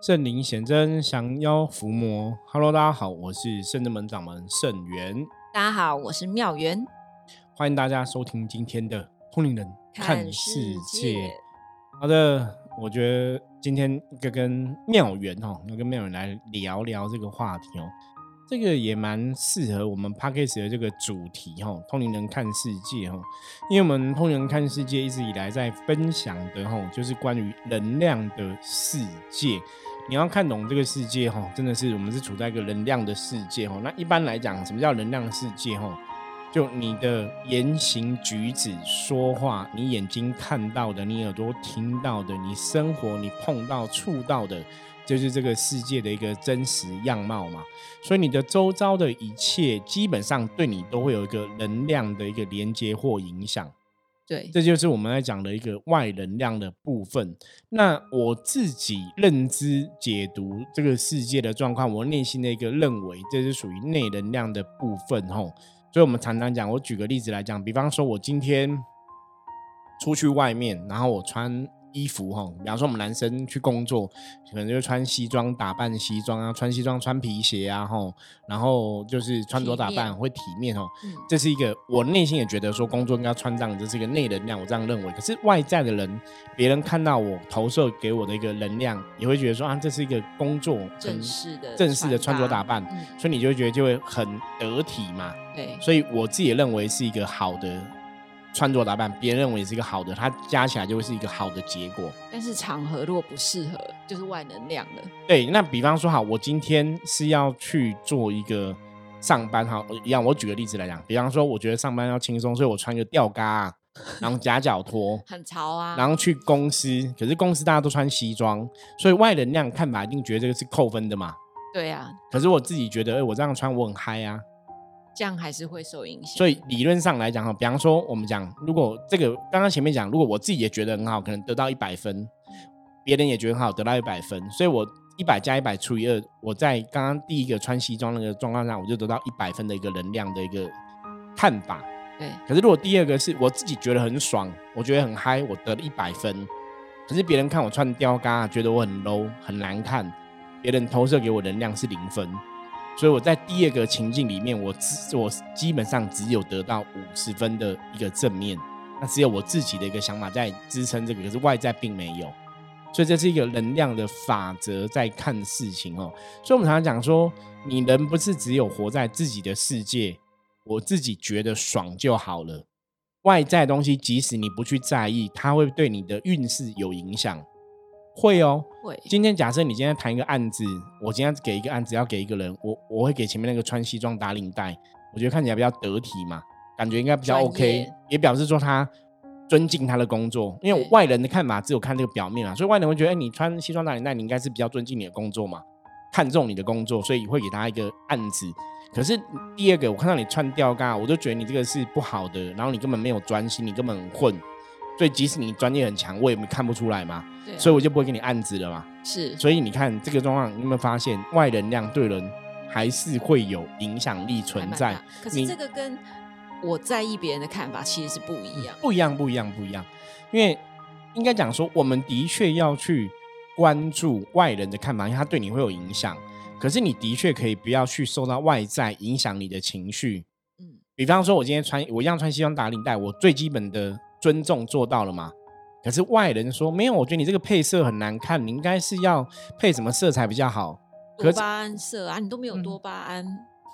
圣灵显真，降妖伏魔。Hello，大家好，我是圣真门掌门圣元。大家好，我是妙元。欢迎大家收听今天的《通灵人看世界》。好的，我觉得今天要跟妙元哦，要跟妙元来聊聊这个话题哦。这个也蛮适合我们 p a c k a g e 的这个主题哈，通灵人看世界哈，因为我们通灵人看世界一直以来在分享的哈，就是关于能量的世界。你要看懂这个世界哈，真的是我们是处在一个能量的世界哈。那一般来讲，什么叫能量世界哈？就你的言行举止、说话，你眼睛看到的，你耳朵听到的，你生活你碰到、触到的。就是这个世界的一个真实样貌嘛，所以你的周遭的一切基本上对你都会有一个能量的一个连接或影响。对，这就是我们在讲的一个外能量的部分。那我自己认知解读这个世界的状况，我内心的一个认为，这是属于内能量的部分吼。所以我们常常讲，我举个例子来讲，比方说我今天出去外面，然后我穿。衣服哈，比方说我们男生去工作，可能就穿西装打扮西装啊，穿西装穿皮鞋啊，哈，然后就是穿着打扮会体面哦。这是一个我内心也觉得说工作应该穿这样，这是一个内能量，我这样认为。可是外在的人，别人看到我投射给我的一个能量，也会觉得说啊，这是一个工作正式的正式的穿着打扮，所以你就会觉得就会很得体嘛。对，所以我自己也认为是一个好的。穿着打扮，别人认为是一个好的，它加起来就会是一个好的结果。但是场合如果不适合，就是外能量了。对，那比方说，好，我今天是要去做一个上班，哈，一样。我举个例子来讲，比方说，我觉得上班要轻松，所以我穿个吊嘎，然后夹脚拖，很潮啊。然后去公司，可是公司大家都穿西装，所以外能量看法一定觉得这个是扣分的嘛。对呀。可是我自己觉得，哎，我这样穿我很嗨啊。这样还是会受影响。所以理论上来讲哈，比方说我们讲，如果这个刚刚前面讲，如果我自己也觉得很好，可能得到一百分，别人也觉得很好，得到一百分，所以我一百加一百除以二，我在刚刚第一个穿西装那个状况下，我就得到一百分的一个能量的一个看法。对。可是如果第二个是我自己觉得很爽，我觉得很嗨，我得了一百分，可是别人看我穿吊嘎，觉得我很 low 很难看，别人投射给我能量是零分。所以我在第二个情境里面，我只我基本上只有得到五十分的一个正面，那只有我自己的一个想法在支撑这个，可是外在并没有。所以这是一个能量的法则在看事情哦。所以我们常常讲说，你人不是只有活在自己的世界，我自己觉得爽就好了。外在东西，即使你不去在意，它会对你的运势有影响。会哦，会。今天假设你今天谈一个案子，我今天给一个案子要给一个人，我我会给前面那个穿西装打领带，我觉得看起来比较得体嘛，感觉应该比较 OK，也表示说他尊敬他的工作。因为外人的看法只有看这个表面啊，所以外人会觉得，哎，你穿西装打领带，你应该是比较尊敬你的工作嘛，看重你的工作，所以会给他一个案子。可是第二个，我看到你穿吊嘎，我就觉得你这个是不好的，然后你根本没有专心，你根本混。所以即使你专业很强，我也没看不出来嘛。对所以我就不会给你案子了嘛。是。所以你看这个状况，你有没有发现外能量对人还是会有影响力存在？可是这个跟我在意别人的看法其实是不一样。不一样，不一样，不一样。因为应该讲说，我们的确要去关注外人的看法，因为他对你会有影响。可是你的确可以不要去受到外在影响你的情绪。嗯。比方说，我今天穿我一样穿西装打领带，我最基本的。尊重做到了吗？可是外人说没有，我觉得你这个配色很难看，你应该是要配什么色彩比较好？多巴胺色啊，你都没有多巴胺。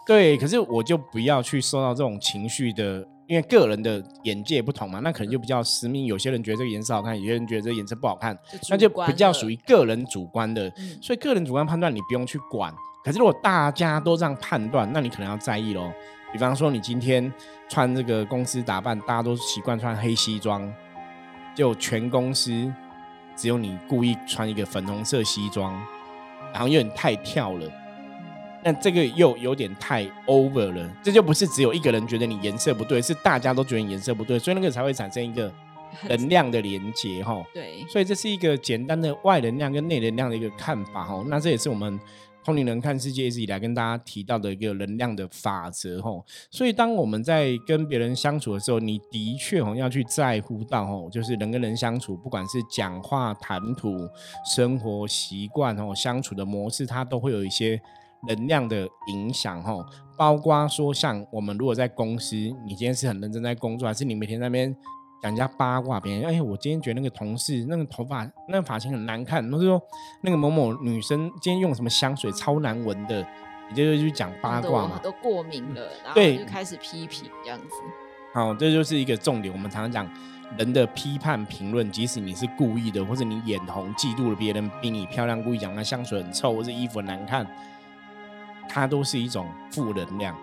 对，可是我就不要去受到这种情绪的，因为个人的眼界不同嘛，那可能就比较私密。有些人觉得这个颜色好看，有些人觉得这个颜色不好看，那就比较属于个人主观的。所以个人主观判断你不用去管。可是如果大家都这样判断，那你可能要在意喽。比方说，你今天穿这个公司打扮，大家都习惯穿黑西装，就全公司只有你故意穿一个粉红色西装，然后有点太跳了。那这个又有点太 over 了，这就不是只有一个人觉得你颜色不对，是大家都觉得你颜色不对，所以那个才会产生一个能量的连接哈。对，所以这是一个简单的外能量跟内能量的一个看法哈。那这也是我们。通灵人看世界一直以来跟大家提到的一个能量的法则吼，所以当我们在跟别人相处的时候，你的确吼要去在乎到吼，就是人跟人相处，不管是讲话谈吐、生活习惯吼、相处的模式，它都会有一些能量的影响吼，包括说像我们如果在公司，你今天是很认真在工作，还是你每天那边。讲人家八卦，别人哎，我今天觉得那个同事那个头发那个发型很难看，或者说那个某某女生今天用什么香水超难闻的，你就去讲八卦嘛，都过敏了，然后就开始批评这样子。好，这就是一个重点。我们常常讲人的批判评论，即使你是故意的，或者你眼红嫉妒了别人比你漂亮，故意讲那香水很臭，或者衣服很难看，它都是一种负能量。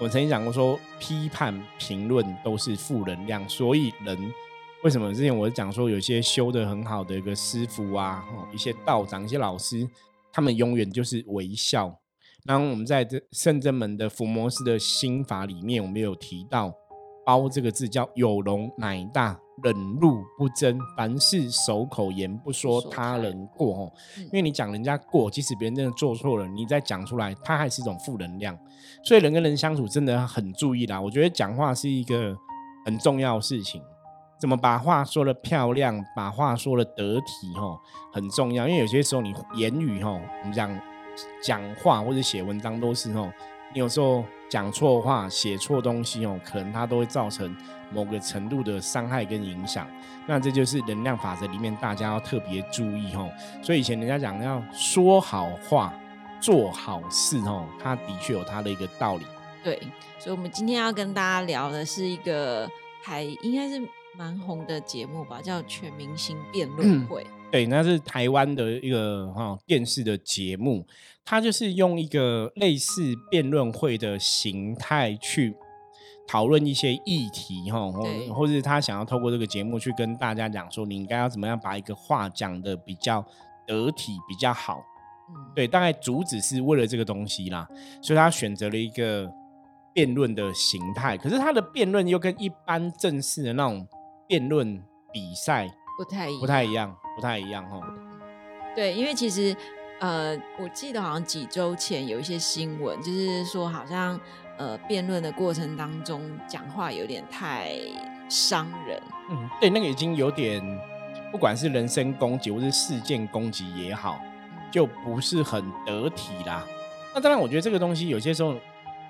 我曾经讲过，说批判评论都是负能量，所以人为什么之前我讲说，有些修的很好的一个师傅啊，一些道长、一些老师，他们永远就是微笑。然后我们在这圣正门的伏魔师的心法里面，我们有提到。包这个字叫有容乃大，忍辱不争，凡事守口言，不说他人过。哦，因为你讲人家过，即使别人真的做错了，你再讲出来，它还是一种负能量。所以人跟人相处真的很注意啦。我觉得讲话是一个很重要的事情，怎么把话说的漂亮，把话说的得体，吼，很重要。因为有些时候你言语，吼，我们讲讲话或者写文章都是，吼。你有时候讲错话、写错东西哦，可能它都会造成某个程度的伤害跟影响。那这就是能量法则里面大家要特别注意哦。所以以前人家讲要说好话、做好事哦，它的确有它的一个道理。对，所以我们今天要跟大家聊的是一个还应该是蛮红的节目吧，叫《全明星辩论 会》。对，那是台湾的一个哈电视的节目，它就是用一个类似辩论会的形态去讨论一些议题哈，或或者他想要透过这个节目去跟大家讲说，你应该要怎么样把一个话讲的比较得体比较好。对，大概主旨是为了这个东西啦，所以他选择了一个辩论的形态，可是他的辩论又跟一般正式的那种辩论比赛。不太不太一样，不太一样哈。对，因为其实呃，我记得好像几周前有一些新闻，就是说好像呃，辩论的过程当中讲话有点太伤人。嗯，对，那个已经有点，不管是人身攻击或是事件攻击也好，就不是很得体啦。那当然，我觉得这个东西有些时候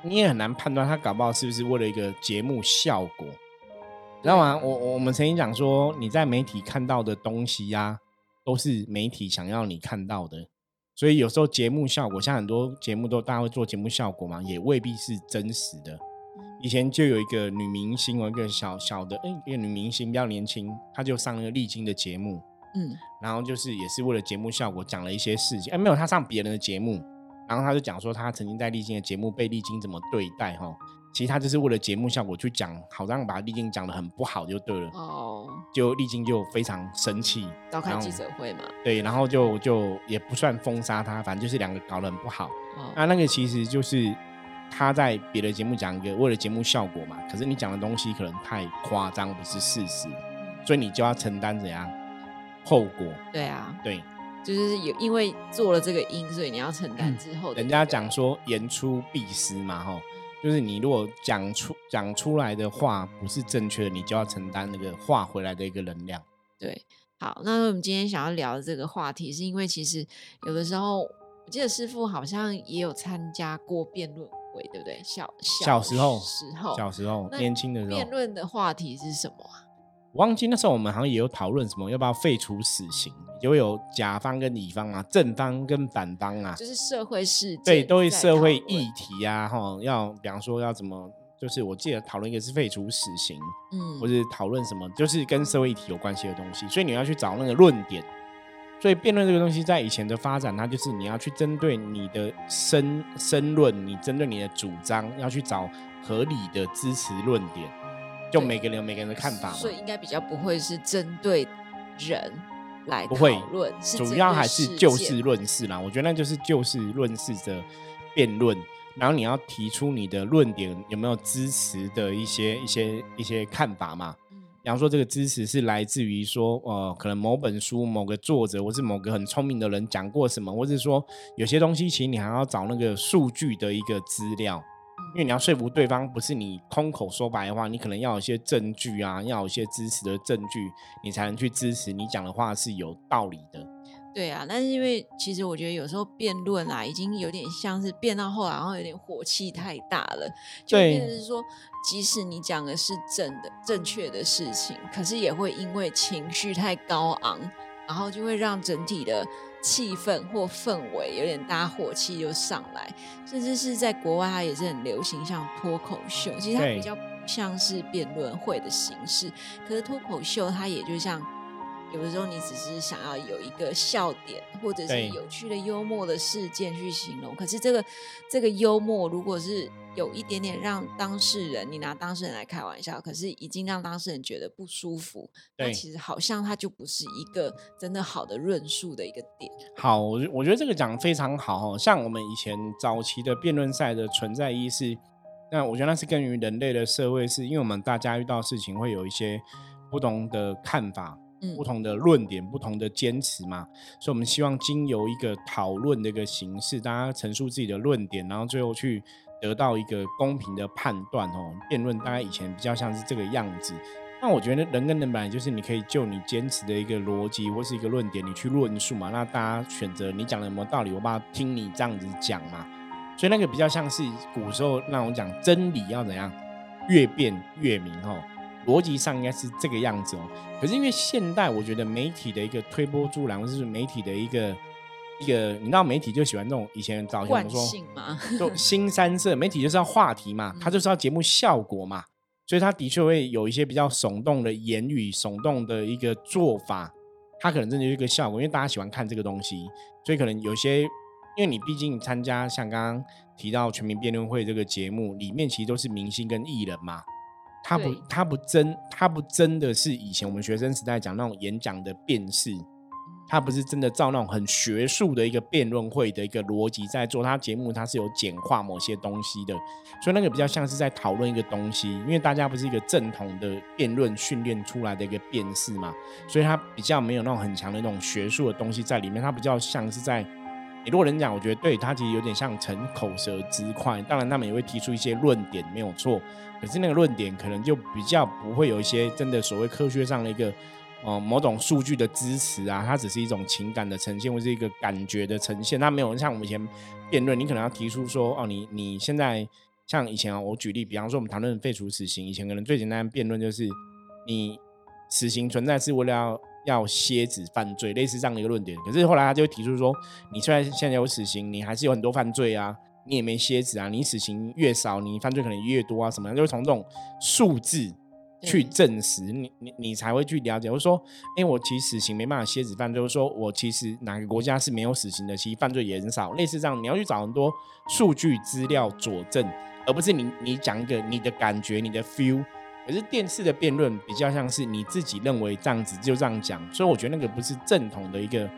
你也很难判断，他搞不好是不是为了一个节目效果。知道吗？我我们曾经讲说，你在媒体看到的东西呀，都是媒体想要你看到的。所以有时候节目效果，像很多节目都大家会做节目效果嘛，也未必是真实的。以前就有一个女明星，一个小小的，哎，一个女明星比较年轻，她就上那个丽晶的节目，嗯，然后就是也是为了节目效果讲了一些事情。哎，没有，她上别人的节目，然后她就讲说，她曾经在丽晶的节目被丽晶怎么对待，哈。其实他就是为了节目效果去讲，好让把丽晶讲的很不好就对了。哦，就丽晶就非常生气，召开记者会嘛。对，然后就就也不算封杀他，反正就是两个搞得很不好。哦，那那个其实就是他在别的节目讲一个为了节目效果嘛，可是你讲的东西可能太夸张，不是事实，所以你就要承担怎样后果？对啊，对，就是有因为做了这个因，所以你要承担之后。人家讲说言出必失嘛，哈。就是你如果讲出讲出来的话不是正确的，你就要承担那个话回来的一个能量。对，好，那我们今天想要聊的这个话题，是因为其实有的时候，我记得师傅好像也有参加过辩论会，对不对？小小时候时候，小时候年轻的时候，辩论的话题是什么啊？忘记那时候我们好像也有讨论什么，要不要废除死刑？就会有甲方跟乙方啊，正方跟反方啊，就是社会事件，对，都会社会议题啊，哈，要比方说要怎么，就是我记得讨论一个是废除死刑，嗯，或者讨论什么，就是跟社会议题有关系的东西，所以你要去找那个论点。所以辩论这个东西在以前的发展，它就是你要去针对你的申申论，你针对你的主张，要去找合理的支持论点。就每个人有每个人的看法嘛，所以应该比较不会是针对人来不会论，主要还是就事论事啦。我觉得那就是就事论事的辩论，然后你要提出你的论点有没有支持的一些一些一些看法嘛？比方说这个支持是来自于说，呃，可能某本书、某个作者，或是某个很聪明的人讲过什么，或是说有些东西，其实你还要找那个数据的一个资料，因为你要说服对方，不是你空口说白话，你可能要有一些证据啊，要有一些支持的证据，你才能去支持你讲的话是有道理的。对啊，但是因为其实我觉得有时候辩论啊，已经有点像是辩到后来，然后有点火气太大了，就变成是说，即使你讲的是正的、正确的事情，可是也会因为情绪太高昂，然后就会让整体的气氛或氛围有点大火气就上来，甚至是在国外它也是很流行，像脱口秀，其实它比较像是辩论会的形式，可是脱口秀它也就像。有的时候你只是想要有一个笑点，或者是有趣的幽默的事件去形容，可是这个这个幽默如果是有一点点让当事人，你拿当事人来开玩笑，可是已经让当事人觉得不舒服，那其实好像它就不是一个真的好的论述的一个点。好，我我觉得这个讲非常好哦，像我们以前早期的辩论赛的存在意义是，那我觉得那是根于人类的社会，是因为我们大家遇到事情会有一些不同的看法。不同的论点，不同的坚持嘛，所以我们希望经由一个讨论的一个形式，大家陈述自己的论点，然后最后去得到一个公平的判断哦。辩论大概以前比较像是这个样子，那我觉得人跟人本来就是你可以就你坚持的一个逻辑或是一个论点，你去论述嘛。那大家选择你讲的有没有道理，我把它听你这样子讲嘛。所以那个比较像是古时候那种讲真理要怎样越辩越明哦。逻辑上应该是这个样子哦，可是因为现代，我觉得媒体的一个推波助澜，或是媒体的一个一个，你知道媒体就喜欢这种以前早先说吗？就新三色，媒体就是要话题嘛，它就是要节目效果嘛，所以它的确会有一些比较耸动的言语、耸动的一个做法，它可能真的是一个效果，因为大家喜欢看这个东西，所以可能有些，因为你毕竟参加像刚刚提到全民辩论会这个节目，里面其实都是明星跟艺人嘛。他不，他不真，他不真的是以前我们学生时代讲那种演讲的辩士，他不是真的照那种很学术的一个辩论会的一个逻辑在做。他节目他是有简化某些东西的，所以那个比较像是在讨论一个东西。因为大家不是一个正统的辩论训练出来的一个辩士嘛，所以他比较没有那种很强的那种学术的东西在里面。他比较像是在。你如果人讲，我觉得对他其实有点像逞口舌之快。当然，他们也会提出一些论点，没有错。可是那个论点可能就比较不会有一些真的所谓科学上的一个呃某种数据的支持啊，它只是一种情感的呈现或是一个感觉的呈现。它没有像我们以前辩论，你可能要提出说哦，你你现在像以前啊，我举例，比方说我们谈论废除死刑，以前可能最简单的辩论就是你死刑存在是为了要。要蝎子犯罪，类似这样的一个论点。可是后来他就会提出说，你虽然现在有死刑，你还是有很多犯罪啊，你也没蝎子啊，你死刑越少，你犯罪可能越多啊，什么样？就会从这种数字去证实，你你你才会去了解。我说，因为我其实死刑没办法蝎子犯罪，我说我其实哪个国家是没有死刑的，其实犯罪也很少。类似这样，你要去找很多数据资料佐证，而不是你你讲一个你的感觉，你的 feel。可是电视的辩论比较像是你自己认为这样子就这样讲，所以我觉得那个不是正统的一个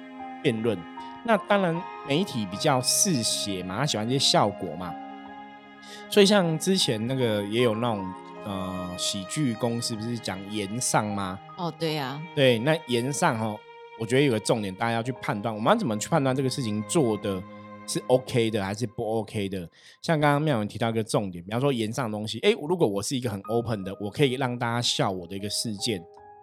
辩论。那当然媒体比较嗜血嘛，他喜欢这些效果嘛。所以像之前那个也有那种呃喜剧公司不是讲言上吗？哦，对呀，对，那言上哦，我觉得有个重点，大家要去判断，我们要怎么去判断这个事情做的。是 OK 的还是不 OK 的？像刚刚妙文提到一个重点，比方说言上东西，哎，如果我是一个很 open 的，我可以让大家笑我的一个事件，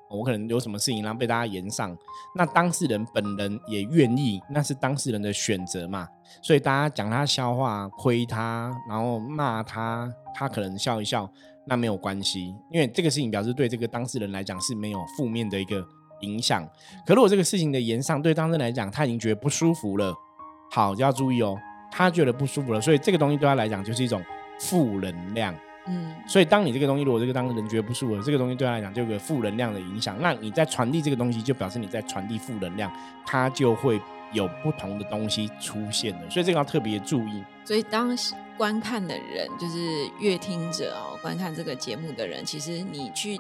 我可能有什么事情然后被大家延上，那当事人本人也愿意，那是当事人的选择嘛。所以大家讲他笑话，亏他，然后骂他，他可能笑一笑，那没有关系，因为这个事情表示对这个当事人来讲是没有负面的一个影响。可如果这个事情的延上对当事人来讲，他已经觉得不舒服了。好，就要注意哦。他觉得不舒服了，所以这个东西对他来讲就是一种负能量。嗯，所以当你这个东西，如果这个当事人觉得不舒服，这个东西对他来讲就有个负能量的影响。那你在传递这个东西，就表示你在传递负能量，它就会有不同的东西出现了。所以这个要特别注意。所以当观看的人，就是乐听者哦，观看这个节目的人，其实你去。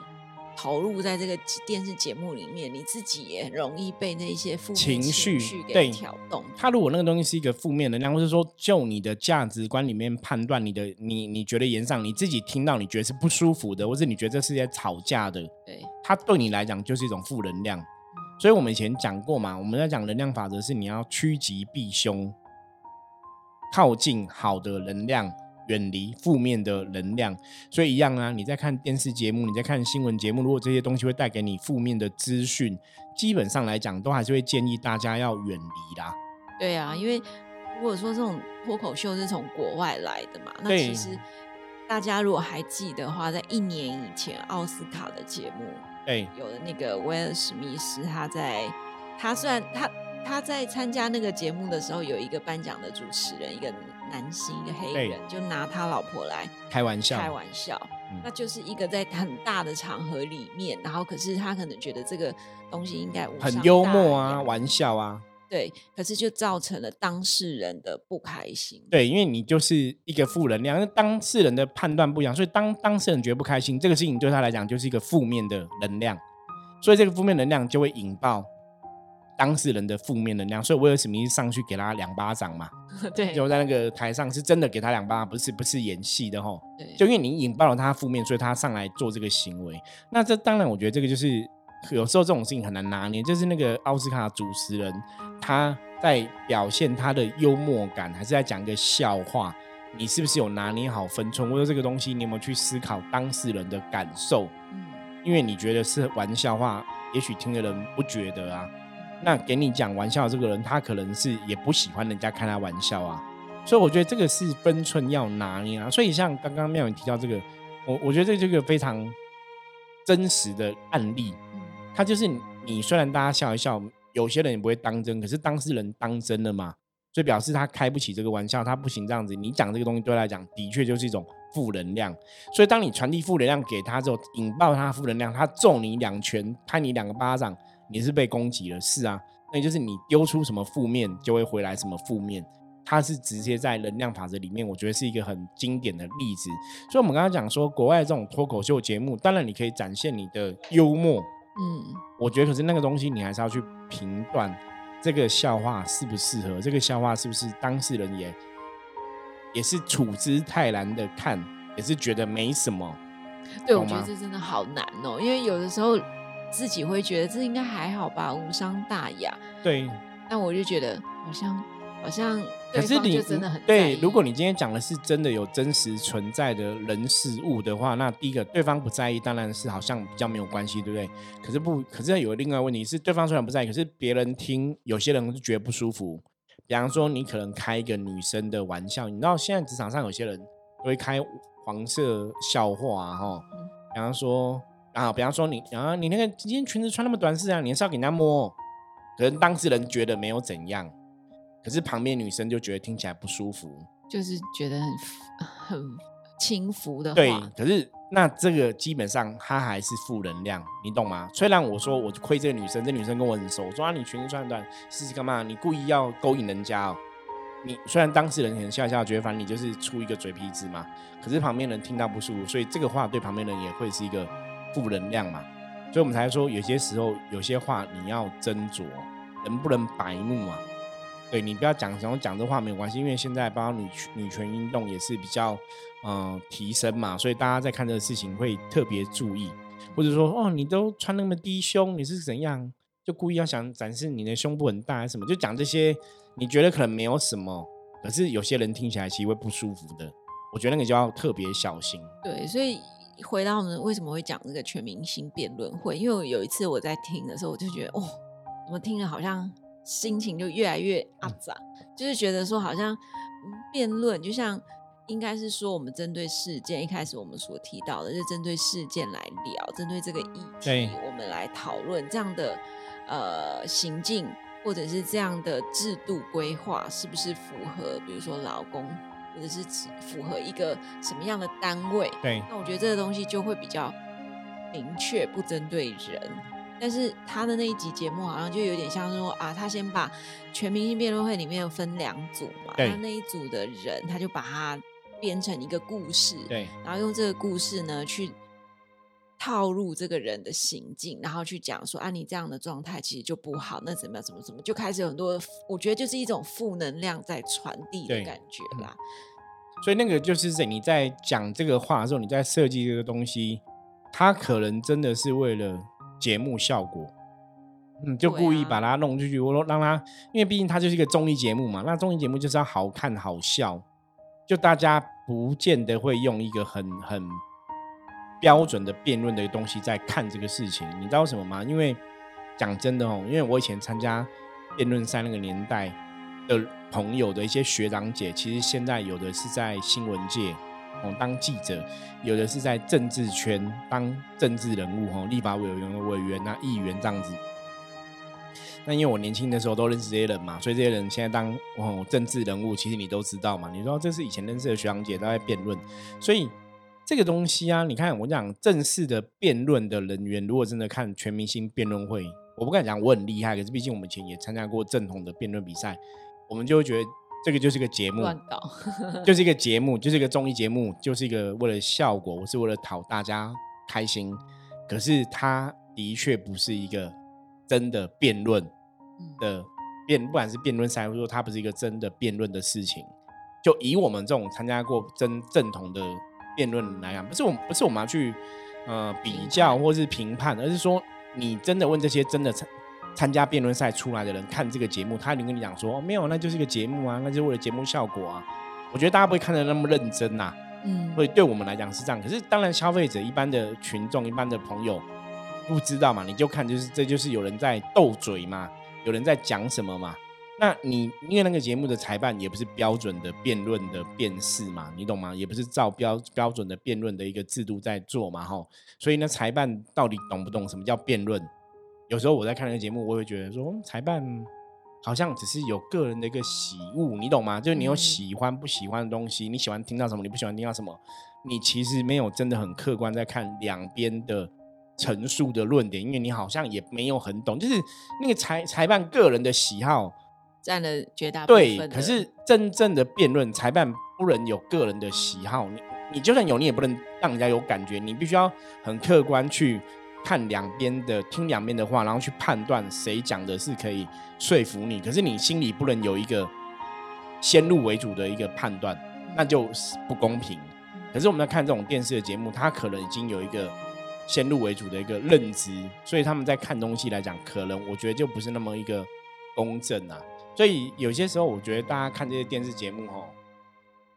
投入在这个电视节目里面，你自己也很容易被那些负面情绪绪给挑动。他如果那个东西是一个负面能量，或是说就你的价值观里面判断你的你你觉得言上你自己听到你觉得是不舒服的，或是你觉得这是在吵架的，对，它对你来讲就是一种负能量。所以我们以前讲过嘛，我们在讲能量法则是你要趋吉避凶，靠近好的能量，远离负面的能量。所以一样啊，你在看电视节目，你在看新闻节目，如果这些东西会带给你负面的资讯，基本上来讲，都还是会建议大家要远离啦。对啊，因为如果说这种脱口秀是从国外来的嘛，那其实大家如果还记得的话，在一年以前奥斯卡的节目对有的那个威尔史密斯，他在他虽然他他在参加那个节目的时候，有一个颁奖的主持人，一个男性，一个黑人，就拿他老婆来开玩笑，开玩笑。嗯那就是一个在很大的场合里面，然后可是他可能觉得这个东西应该很幽默啊，玩笑啊。对，可是就造成了当事人的不开心。对，因为你就是一个负能量，那当事人的判断不一样，所以当当事人觉得不开心，这个事情对他来讲就是一个负面的能量，所以这个负面能量就会引爆当事人的负面能量。所以威尔史密斯上去给他两巴掌嘛，对就在那个台上是真的给他两巴掌，不是不是演戏的吼。对，就因为你引爆了他负面，所以他上来做这个行为。那这当然，我觉得这个就是有时候这种事情很难拿捏，就是那个奥斯卡主持人他在表现他的幽默感，还是在讲一个笑话，你是不是有拿捏好分寸？或者这个东西你有没有去思考当事人的感受？嗯，因为你觉得是玩笑话，也许听的人不觉得啊。那给你讲玩笑的这个人，他可能是也不喜欢人家开他玩笑啊。所以我觉得这个是分寸要拿捏啊。所以像刚刚妙宇提到这个，我我觉得这这个非常真实的案例，嗯他就是你你虽然大家笑一笑，有些人也不会当真，可是当事人当真了嘛，所以表示他开不起这个玩笑，他不行这样子。你讲这个东西对他来讲，的确就是一种负能量。所以当你传递负能量给他之后，引爆他的负能量，他揍你两拳，拍你两个巴掌，你是被攻击了，是啊，那就是你丢出什么负面，就会回来什么负面。它是直接在能量法则里面，我觉得是一个很经典的例子。所以，我们刚刚讲说，国外这种脱口秀节目，当然你可以展现你的幽默，嗯，我觉得，可是那个东西你还是要去评断这个笑话适不适合，这个笑话是不是当事人也也是处之泰然的看，也是觉得没什么。对，我觉得这真的好难哦，因为有的时候自己会觉得这应该还好吧，无伤大雅，对，但我就觉得好像好像可是你真的很对，如果你今天讲的是真的有真实存在的人事物的话，那第一个对方不在意，当然是好像比较没有关系，对不对？可是不，可是有另外一个问题是，对方虽然不在意，可是别人听，有些人是觉得不舒服。比方说，你可能开一个女生的玩笑，你知道现在职场上有些人都会开黄色笑话啊，哈嗯，比方说啊，比方说你啊，你那个今天裙子穿那么短是啊，你是要给人家摸，可能当事人觉得没有怎样，可是旁边女生就觉得听起来不舒服。就是觉得很很轻浮的对，，可是那这个基本上它还是负能量，你懂吗？虽然我说我亏这个女生，这女生跟我很熟，我说啊你裙子穿得短是干嘛？你故意要勾引人家哦。你虽然当事人很笑笑，觉得反正你就是出一个嘴皮子嘛，可是旁边人听到不舒服，所以这个话对旁边人也会是一个负能量嘛。所以我们才说有些时候有些话你要斟酌，能不能白目啊？对你不要讲，然后讲这话没有关系，因为现在包括女女权运动也是比较嗯、提升嘛，所以大家在看这个事情会特别注意，或者说哦，你都穿那么低胸，你是怎样？就故意要想展示你的胸部很大还是什么？就讲这些，你觉得可能没有什么，可是有些人听起来其实会不舒服的。我觉得那个就要特别小心。对，所以回到我们为什么会讲这个全明星辩论会，因为有一次我在听的时候，我就觉得哦，怎么听了好像心情就越来越阿杂，就是觉得说好像嗯辩论就像应该是说我们针对事件，一开始我们所提到的，就针对事件来聊，针对这个议题，我们来讨论这样的呃行径。或者是这样的制度规划是不是符合，比如说劳工，或者是指符合一个什么样的单位？对那我觉得这个东西就会比较明确，不针对人。但是他的那一集节目好像就有点像说啊，他先把全明星辩论会里面分两组嘛，他那那一组的人他就把它编成一个故事，对然后用这个故事呢去套入这个人的行径，然后去讲说啊，你这样的状态其实就不好，那怎么样，怎么怎么，就开始有很多，我觉得就是一种负能量在传递的感觉啦。所以那个就是在你在讲这个话的时候，你在设计这个东西，它可能真的是为了节目效果，嗯，就故意把它弄出去，我说让它，因为毕竟它就是一个综艺节目嘛，那综艺节目就是要好看好笑，就大家不见得会用一个很很标准的辩论的东西在看这个事情，你知道什么吗？因为讲真的哦，因为我以前参加辩论赛那个年代。的朋友的一些学长姐，其实现在有的是在新闻界哦当记者，有的是在政治圈当政治人物哦，立法委员、委员啊、议员这样子。那因为我年轻的时候都认识这些人嘛，所以这些人现在当哦政治人物，其实你都知道嘛。你说这是以前认识的学长姐都在辩论，所以这个东西啊，你看我讲正式的辩论的人员，如果真的看全明星辩论会，我不敢讲我很厉害，可是毕竟我们以前也参加过正统的辩论比赛。我们就会觉得这个就是个节目，乱搞，就是一个节目，就是一个综艺节目，就是一个为了效果，我是为了讨大家开心。可是它的确不是一个真的辩论的辩，不管是辩论赛，或者说它不是一个真的辩论的事情。就以我们这种参加过真正统的辩论来讲，不是我们不是我们要去呃比较或是评判，而是说你真的问这些真的参。参加辩论赛出来的人看这个节目，他能跟你讲说：“没有，那就是一个节目啊，那就是为了节目效果啊。”我觉得大家不会看得那么认真呐。嗯，所以对我们来讲是这样。可是当然，消费者一般的群众、一般的朋友不知道嘛，你就看就是这就是有人在斗嘴嘛，有人在讲什么嘛。那你因为那个节目的裁判也不是标准的辩论的辩士嘛，你懂吗？也不是照标标准的辩论的一个制度在做嘛，吼。所以呢，裁判到底懂不懂什么叫辩论？有时候我在看那个节目，我会觉得说，裁判好像只是有个人的一个喜恶，你懂吗？就是你有喜欢不喜欢的东西，你喜欢听到什么，你不喜欢听到什么，你其实没有真的很客观在看两边的陈述的论点，因为你好像也没有很懂，就是那个裁裁判个人的喜好占了绝大部分。对，可是真正的辩论，裁判不能有个人的喜好，你你就算有，你也不能让人家有感觉，你必须要很客观去。看两边的，听两边的话，然后去判断谁讲的是可以说服你。可是你心里不能有一个先入为主的一个判断，那就是不公平。可是我们在看这种电视的节目，他可能已经有一个先入为主的一个认知，所以他们在看东西来讲，可能我觉得就不是那么一个公正啊。所以有些时候，我觉得大家看这些电视节目，哦，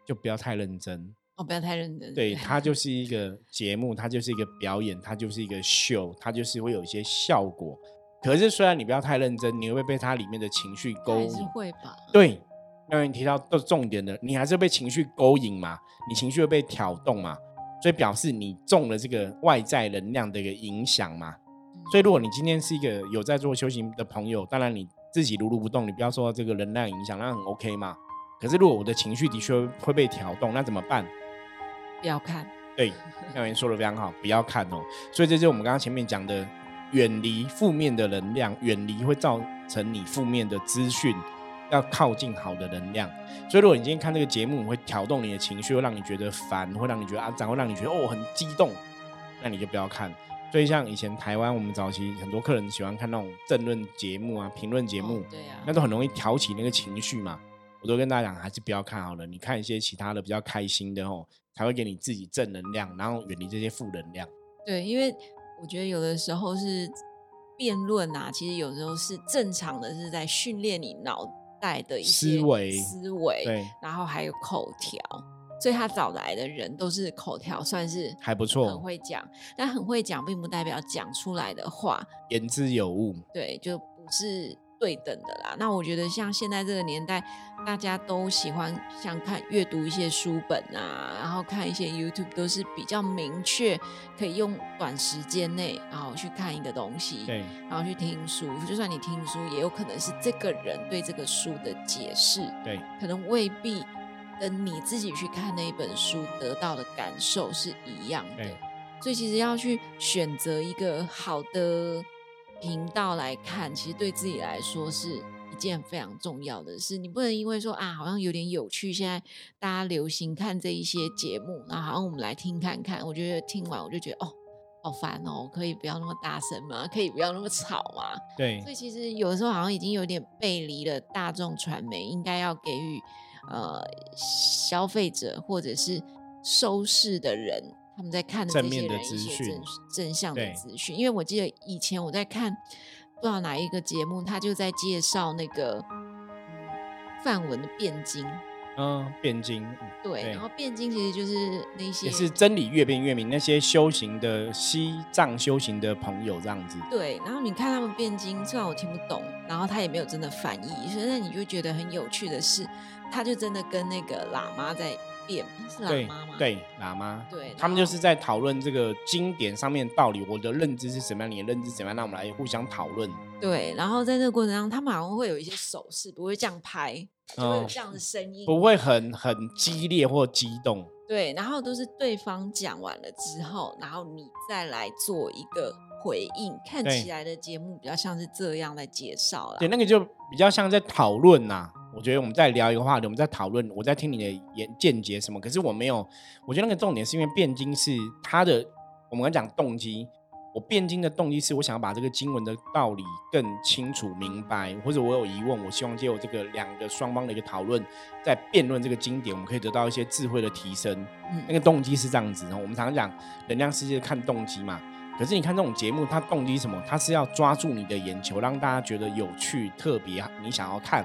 就不要太认真。哦不要太认真。对，它就是一个节目，它就是一个表演，它就是一个秀，它就是会有一些效果。可是，虽然你不要太认真，你会被它里面的情绪勾引？会吧。对，刚才你提到的重点的，你还是被情绪勾引嘛？你情绪会被挑动嘛？所以表示你中了这个外在能量的一个影响嘛？所以，如果你今天是一个有在做修行的朋友，当然你自己如如不动，你不要说这个能量影响，那很 OK 嘛。可是，如果我的情绪的确会被调动，那怎么办？不要看，对，妙言说的非常好，不要看哦。所以这就是我们刚刚前面讲的，远离负面的能量，远离会造成你负面的资讯，要靠近好的能量。所以如果你今天看这个节目，会调动你的情绪，会让你觉得烦，会让你觉得啊，然会让你觉得哦很激动，那你就不要看。所以像以前台湾，我们早期很多客人喜欢看那种政论节目啊、评论节目，对啊，那都很容易挑起那个情绪嘛。我都跟大家讲，还是不要看好了，你看一些其他的比较开心的哦。才会给你自己正能量，然后远离这些负能量。对，因为我觉得有的时候是辩论啊，其实有时候是正常的，是在训练你脑袋的一些思维、思维。对，然后还有口条，所以他找来的人都是口条算是还不错，很会讲。但很会讲，并不代表讲出来的话言之有物。对，就不是。对等的啦，那我觉得像现在这个年代，大家都喜欢像看阅读一些书本啊，然后看一些 YouTube，都是比较明确，可以用短时间内然后去看一个东西，对，然后去听书。就算你听书，也有可能是这个人对这个书的解释，对，可能未必跟你自己去看那一本书得到的感受是一样的。所以其实要去选择一个好的。频道来看，其实对自己来说是一件非常重要的事。你不能因为说啊，好像有点有趣，现在大家流行看这一些节目，然后好像我们来听看看。我觉得听完我就觉得哦，好烦哦，可以不要那么大声吗？可以不要那么吵吗？对所以其实有的时候好像已经有点背离了大众传媒应该要给予呃消费者或者是收视的人，他们在看的这些正面的人一些资讯正正向的对资讯。因为我记得以前我在看不知道哪一个节目，他就在介绍那个嗯范文的辩经，嗯，辩经嗯对，对然后辩经其实就是那些也是真理越辩越明，那些修行的西藏修行的朋友这样子。对，然后你看他们辩经，虽然我听不懂，然后他也没有真的翻译，所以那你就觉得很有趣的是，他就真的跟那个喇嘛在辩，是喇嘛吗？对，喇嘛，对他们就是在讨论这个经典上面的道理，我的认知是什么样，你的认知是怎么样，那我们来互相讨论。对，然后在这个过程当中，他们好像会有一些手势，不会这样拍，就会有哦这样的声音，不会很很激烈或激动。对，然后都是对方讲完了之后，然后你再来做一个回应，看起来的节目比较像是这样来介绍了。对，那个就比较像在讨论呐。我觉得我们在聊一个话题，我们在讨论，我在听你的言见解什么。可是我没有，我觉得那个重点是因为辩经是他的，我们刚讲动机。我辩经的动机是我想要把这个经文的道理更清楚明白，或者我有疑问，我希望借由这个两个双方的一个讨论，在辩论这个经典，我们可以得到一些智慧的提升。嗯那个动机是这样子，然后我们常常讲能量世界看动机嘛。可是你看这种节目，它动机什么？它是要抓住你的眼球，让大家觉得有趣、特别，你想要看。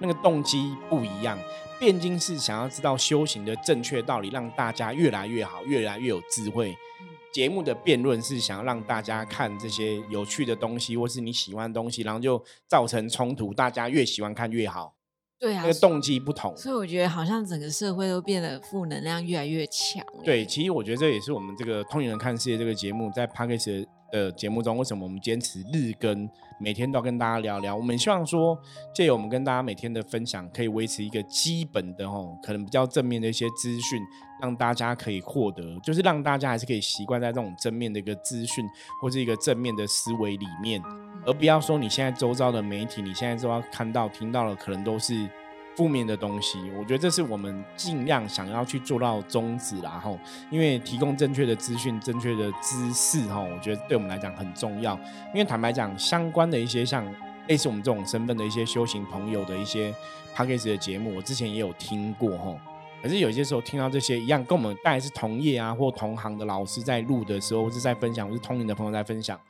那个动机不一样。辩经是想要知道修行的正确道理，让大家越来越好，越来越有智慧。嗯节目的辩论是想要让大家看这些有趣的东西，或是你喜欢的东西，然后就造成冲突，大家越喜欢看越好。对啊那个，动机不同。所以我觉得好像整个社会都变得负能量越来越强欸。对，其实我觉得这也是我们这个《通灵人看世界》这个节目在 p a c k a g e 的节目中，为什么我们坚持日更，每天都要跟大家聊聊。我们希望说，借由我们跟大家每天的分享，可以维持一个基本的吼，可能比较正面的一些资讯，让大家可以获得，就是让大家还是可以习惯在这种正面的一个资讯或是一个正面的思维里面，而不要说你现在周遭的媒体，你现在都要看到、听到的，可能都是。负面的东西，我觉得这是我们尽量想要去做到宗旨啦，吼，因为提供正确的资讯、正确的知识，哈，我觉得对我们来讲很重要。因为坦白讲，相关的一些像类似我们这种身份的一些修行朋友的一些 p a c k a g e 的节目，我之前也有听过，吼。可是有些时候听到这些一样，跟我们大概是同业啊或同行的老师在录的时候，或是在分享，或是通灵的朋友在分享，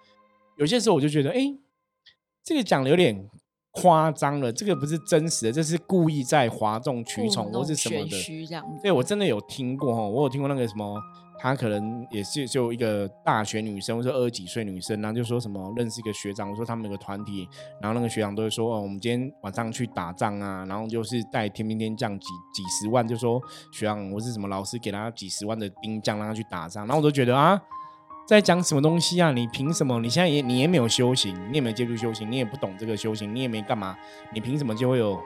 有些时候我就觉得，哎、这个讲的有点夸张了，这个不是真实的，这是故意在哗众取宠或是什么的。对我真的有听过哈，我有听过那个什么，她可能也是就一个大学女生，或者二十几岁女生，然后就说什么认识一个学长，说他们有个团体，然后那个学长都会说，哦，我们今天晚上去打仗啊，然后就是带天兵天将几几十万，就说学长我是什么老师给他几十万的兵将让他去打仗，然后我都觉得啊。在讲什么东西啊？你凭什么？你现在也你也没有修行，你也没有接触修行，你也不懂这个修行，你也没干嘛，你凭什么就会有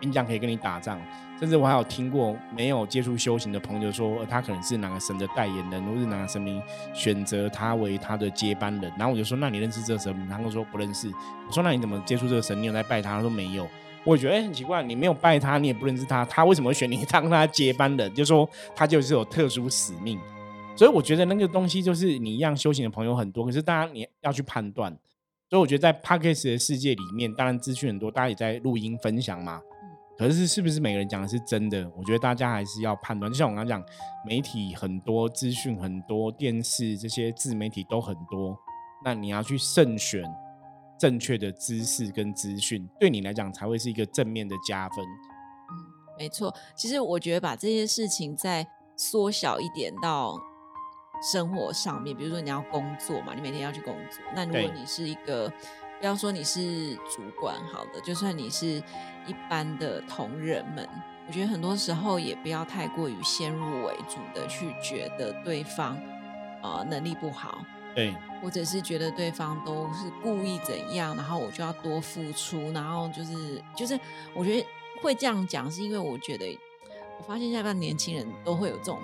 兵将可以跟你打仗？甚至我还有听过没有接触修行的朋友说，呃他可能是哪个神的代言人，或是哪个神明选择他为他的接班人。然后我就说，那你认识这个神明？他跟我说不认识。我说，那你怎么接触这个神？你有在拜他？他说没有。我觉得哎、很奇怪，你没有拜他，你也不认识他，他为什么会选你当他接班人？就说他就是有特殊使命。所以我觉得那个东西就是你一样修行的朋友很多，可是大家你要去判断。所以我觉得在 p a c k a g e 的世界里面，当然资讯很多，大家也在录音分享嘛。可是是不是每个人讲的是真的？我觉得大家还是要判断。就像我刚刚讲，媒体很多，资讯很多，电视这些自媒体都很多，那你要去慎选正确的知识跟资讯，对你来讲才会是一个正面的加分。没错，其实我觉得把这些事情再缩小一点到生活上面，比如说你要工作嘛，你每天要去工作。那如果你是一个，不要说你是主管好的，就算你是一般的同仁们，我觉得很多时候也不要太过于先入为主的去觉得对方呃能力不好，对，或者是觉得对方都是故意怎样，然后我就要多付出，然后就是就是，我觉得会这样讲，是因为我觉得我发现现在的年轻人都会有这种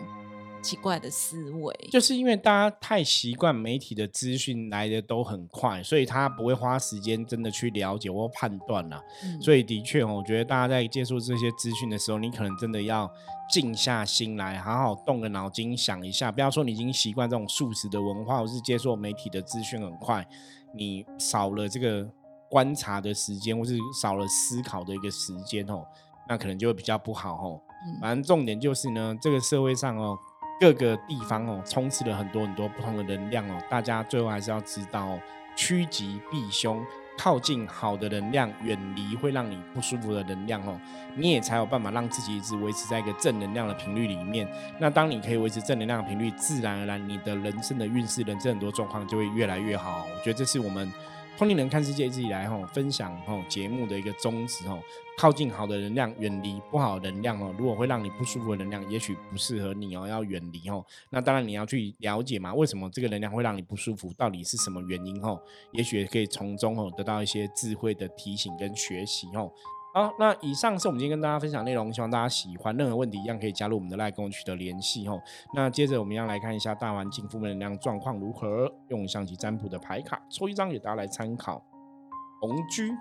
奇怪的思维，就是因为大家太习惯媒体的资讯来的都很快，所以他不会花时间真的去了解或判断了。所以的确哦，我觉得大家在接触这些资讯的时候，你可能真的要静下心来，好好动个脑筋想一下。不要说你已经习惯这种素食的文化，或是接受媒体的资讯很快，你少了这个观察的时间，或是少了思考的一个时间哦，那可能就会比较不好哦。反正重点就是呢，这个社会上哦。各个地方哦，充斥了很多很多不同的能量哦。大家最后还是要知道，趋吉避凶，靠近好的能量，远离会让你不舒服的能量哦。你也才有办法让自己一直维持在一个正能量的频率里面。那当你可以维持正能量的频率，自然而然你的人生的运势、人生很多状况就会越来越好。我觉得这是我们。通灵人看世界一直以来吼分享吼节目的一个宗旨吼，靠近好的能量，远离不好的能量哦。如果会让你不舒服的能量，也许不适合你哦，要远离哦。那当然你要去了解嘛，为什么这个能量会让你不舒服，到底是什么原因吼？也许可以从中吼得到一些智慧的提醒跟学习吼。好，那以上是我们今天跟大家分享内容，希望大家喜欢。任何问题一样可以加入我们的赖，跟我取得联系吼。那接着我们要来看一下大环境负面能量状况如何，用象棋占卜的牌卡抽一张给大家来参考。红居，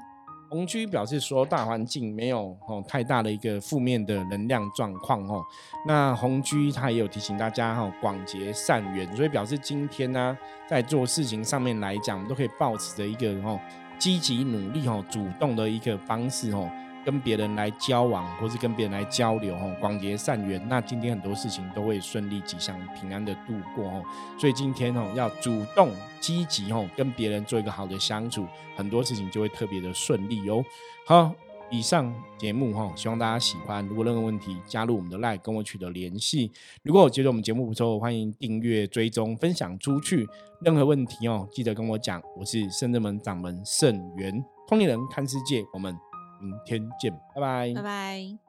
红居表示说大环境没有哦太大的一个负面的能量状况哦。那红居它也有提醒大家哈，广结善缘，所以表示今天呢在做事情上面来讲，都可以保持着一个哦。积极努力哦，主动的一个方式哦，跟别人来交往，或是跟别人来交流哦，广结善缘。那今天很多事情都会顺利、吉祥、平安的度过哦。所以今天哦，要主动积极哦，跟别人做一个好的相处，很多事情就会特别的顺利哦。好。以上节目哈，希望大家喜欢。如果任何问题，加入我们的 LINE 跟我取得联系。如果觉得我们节目不错，欢迎订阅、追踪、分享出去。任何问题哦，记得跟我讲。我是圣人门掌门圣元，通灵人看世界。我们明天见，拜拜，拜拜。